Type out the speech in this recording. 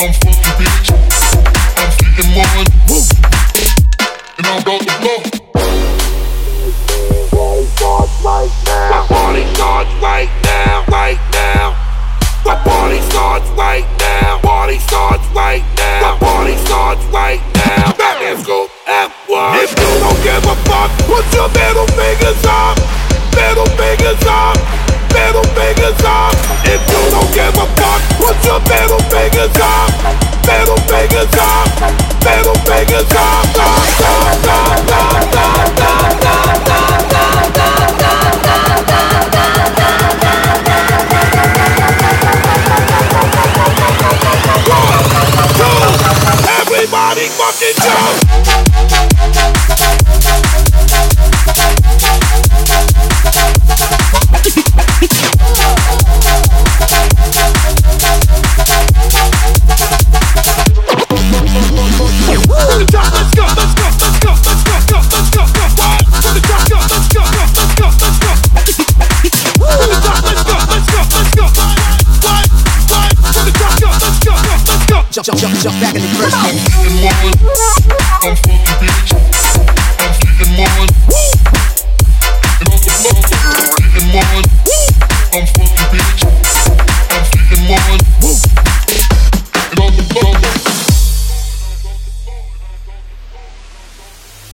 My party starts right now, right now. My party starts right now. Party starts right now. My party starts right now. Let's go at one. If you don't give a fuck, put your middle fingers up. Middle fingers up. it stop. They gon' make it stop. Jump, jump, jump, jump back in the first minute. I'm fucking bitch. I'm getting mine. And all the blood, getting mine. I'm fucking bitch.